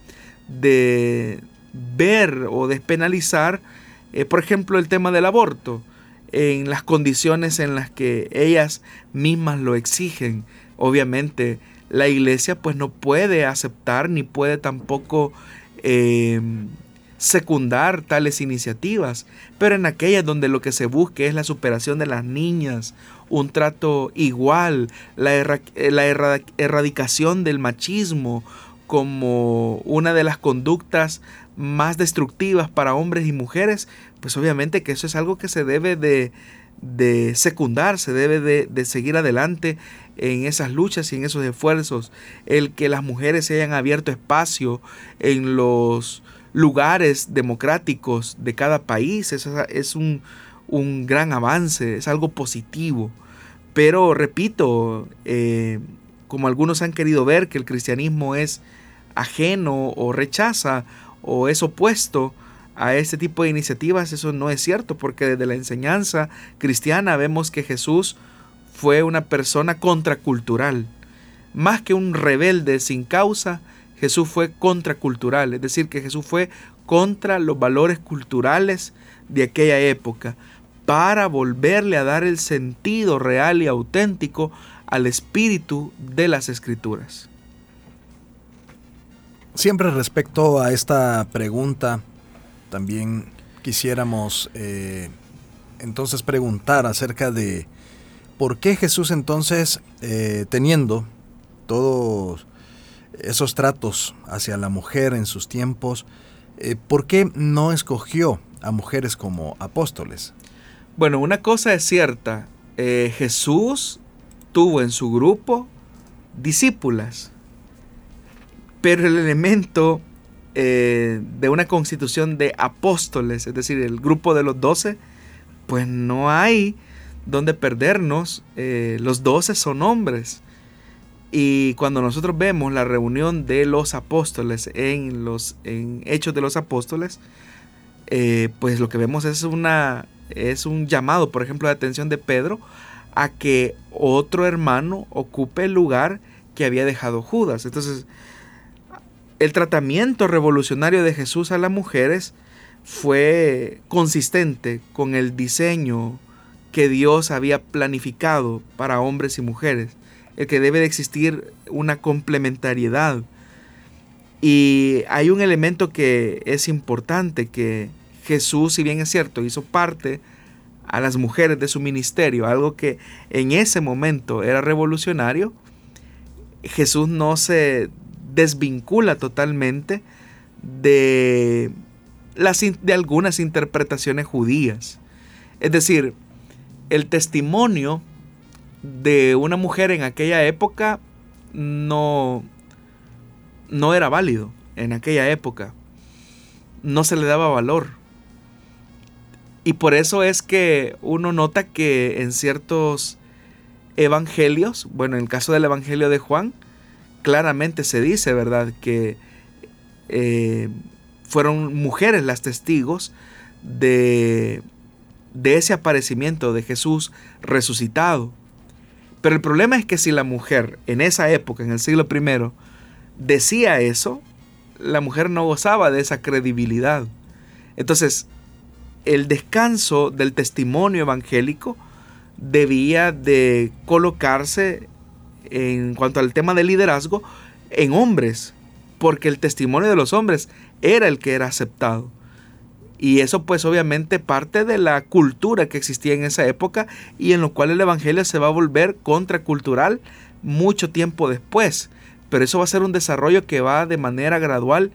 Speaker 2: de ver o despenalizar, eh, por ejemplo, el tema del aborto, en las condiciones en las que ellas mismas lo exigen. Obviamente, la iglesia pues no puede aceptar ni puede tampoco eh, secundar tales iniciativas, pero en aquellas donde lo que se busque es la superación de las niñas, un trato igual, la, eh, erradicación del machismo como una de las conductas más destructivas para hombres y mujeres, pues obviamente que eso es algo que se debe de, secundar, se debe de, de, seguir adelante en esas luchas y en esos esfuerzos. El que las mujeres se hayan abierto espacio en los lugares democráticos de cada país. Eso es un, gran avance, es algo positivo. Pero repito, eh, como algunos han querido ver que el cristianismo es ajeno o rechaza o es opuesto a este tipo de iniciativas, eso no es cierto, porque desde la enseñanza cristiana vemos que Jesús fue una persona contracultural. Más que un rebelde sin causa, Jesús fue contracultural, es decir, que Jesús fue contra los valores culturales de aquella época para volverle a dar el sentido real y auténtico al espíritu de las escrituras.
Speaker 1: Siempre respecto a esta pregunta, también quisiéramos eh, entonces preguntar acerca de por qué Jesús entonces, eh, teniendo todos esos tratos hacia la mujer en sus tiempos, eh, ¿por qué no escogió a mujeres como apóstoles?
Speaker 2: Bueno, una cosa es cierta, eh, Jesús tuvo en su grupo discípulas, pero el elemento de una constitución de apóstoles, es decir, el grupo de los doce, pues no hay donde perdernos, los doce son hombres. Y cuando nosotros vemos la reunión de los apóstoles en los en Hechos de los Apóstoles, eh, pues lo que vemos es, una, es un llamado, por ejemplo, de atención de Pedro a que otro hermano ocupe el lugar que había dejado Judas. Entonces, el tratamiento revolucionario de Jesús a las mujeres fue consistente con el diseño que Dios había planificado para hombres y mujeres el que debe de existir una complementariedad. Y hay un elemento que es importante, que Jesús, si bien es cierto, hizo parte a las mujeres de su ministerio, algo que en ese momento era revolucionario, Jesús no se desvincula totalmente de, las, de algunas interpretaciones judías. Es decir, el testimonio de una mujer en aquella época no, no era válido en aquella época. No se le daba valor. Y por eso es que uno nota que en ciertos evangelios, bueno, en el caso del evangelio de Juan, claramente se dice, ¿verdad?, que eh, fueron mujeres las testigos de, de ese aparecimiento de Jesús resucitado. Pero el problema es que si la mujer en esa época, en el siglo I, decía eso, la mujer no gozaba de esa credibilidad. Entonces, el descanso del testimonio evangélico debía de colocarse en cuanto al tema del liderazgo en hombres, porque el testimonio de los hombres era el que era aceptado. Y eso pues obviamente parte de la cultura que existía en esa época y en lo cual el Evangelio se va a volver contracultural mucho tiempo después. Pero eso va a ser un desarrollo que va de manera gradual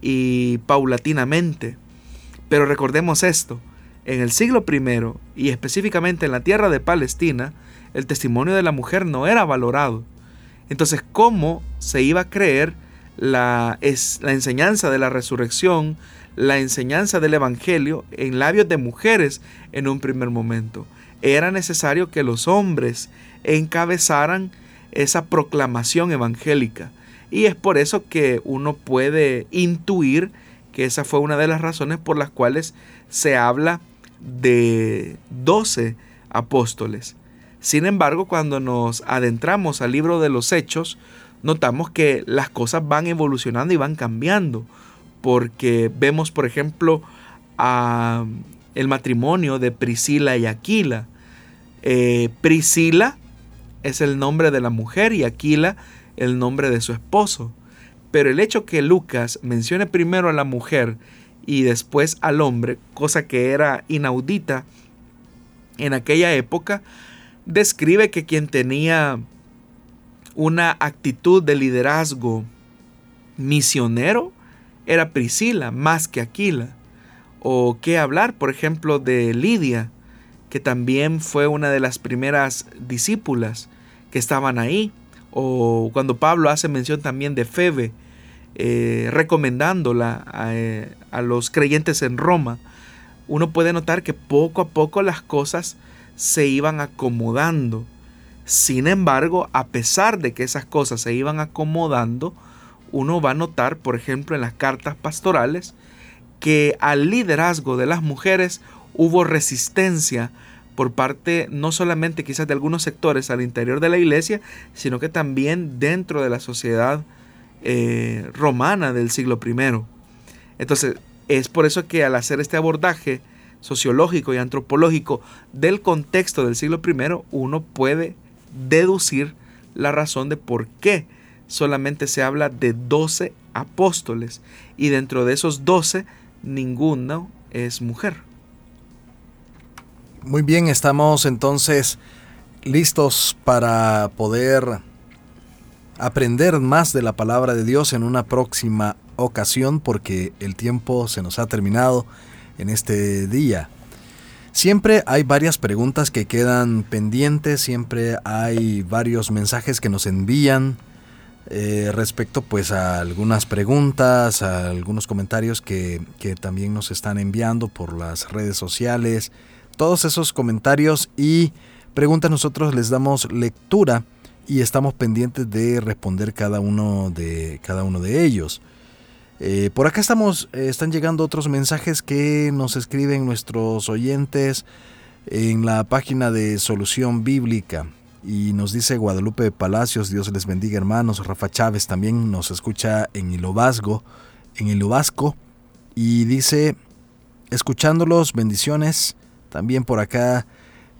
Speaker 2: y paulatinamente. Pero recordemos esto, en el siglo I y específicamente en la tierra de Palestina, el testimonio de la mujer no era valorado. Entonces, ¿cómo se iba a creer la, es, la enseñanza de la resurrección, la enseñanza del Evangelio en labios de mujeres en un primer momento. era necesario que los hombres encabezaran esa proclamación evangélica. Y es por eso que uno puede intuir que esa fue una de las razones por las cuales se habla de doce apóstoles. Sin embargo, cuando nos adentramos al libro de los hechos, notamos que las cosas van evolucionando y van cambiando, porque vemos, por ejemplo, el matrimonio de Priscila y Aquila. Eh, Priscila es el nombre de la mujer y Aquila el nombre de su esposo. Pero el hecho que Lucas mencione primero a la mujer y después al hombre, cosa que era inaudita en aquella época, describe que quien tenía una actitud de liderazgo misionero era Priscila más que Aquila. O qué hablar, por ejemplo, de Lidia, que también fue una de las primeras discípulas que estaban ahí. O cuando Pablo hace mención también de Febe, eh, recomendándola eh, a, los creyentes en Roma, uno puede notar que poco a poco las cosas se iban acomodando. Sin embargo, a pesar de que esas cosas se iban acomodando, uno va a notar, por ejemplo, en las cartas pastorales, que al liderazgo de las mujeres hubo resistencia por parte no solamente quizás de algunos sectores al interior de la iglesia, sino que también dentro de la sociedad eh, romana del siglo I. Entonces, es por eso que al hacer este abordaje sociológico y antropológico del contexto del siglo I, uno puede deducir la razón de por qué solamente se habla de 12 apóstoles y dentro de esos 12 ninguno es mujer.
Speaker 1: Muy bien, estamos entonces listos para poder aprender más de la palabra de Dios en una próxima ocasión porque el tiempo se nos ha terminado en este día. Siempre hay varias preguntas que quedan pendientes, siempre hay varios mensajes que nos envían eh, respecto pues a algunas preguntas, a algunos comentarios que, que también nos están enviando por las redes sociales. Todos esos comentarios y preguntas nosotros les damos lectura y estamos pendientes de responder cada uno de, cada uno de ellos. Eh, por acá estamos, eh, están llegando otros mensajes que nos escriben nuestros oyentes en la página de Solución Bíblica. Y nos dice Guadalupe Palacios, Dios les bendiga hermanos. Rafa Chávez también nos escucha en Ilobasgo, en Ilobasco. Y dice, escuchándolos, bendiciones. También por acá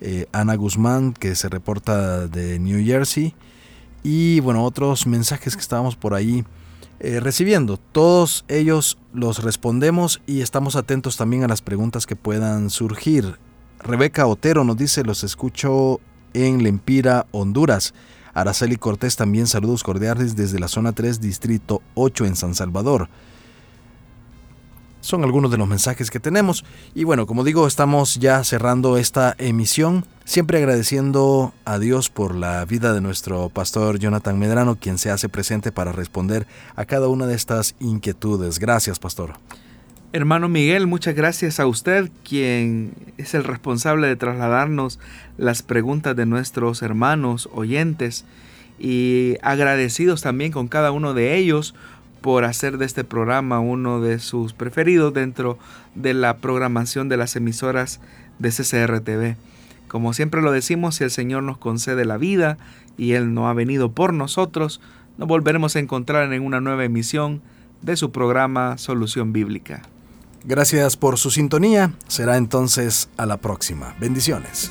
Speaker 1: eh, Ana Guzmán, que se reporta de New Jersey. Y bueno, otros mensajes que estábamos por ahí eh, recibiendo. Todos ellos los respondemos y estamos atentos también a las preguntas que puedan surgir. Rebeca Otero nos dice, los escucho en Lempira, Honduras. Araceli Cortés también saludos cordiales desde la zona 3, distrito 8 en San Salvador. Son algunos de los mensajes que tenemos. Y bueno, como digo, estamos ya cerrando esta emisión. Siempre agradeciendo a Dios por la vida de nuestro pastor Jonathan Medrano, quien se hace presente para responder a cada una de estas inquietudes. Gracias, pastor.
Speaker 2: Hermano Miguel, muchas gracias a usted, quien es el responsable de trasladarnos las preguntas de nuestros hermanos oyentes y agradecidos también con cada uno de ellos por hacer de este programa uno de sus preferidos dentro de la programación de las emisoras de CCRTV. Como siempre lo decimos, si el Señor nos concede la vida y Él no ha venido por nosotros, nos volveremos a encontrar en una nueva emisión de su programa Solución Bíblica.
Speaker 1: Gracias por su sintonía. Será entonces a la próxima. Bendiciones.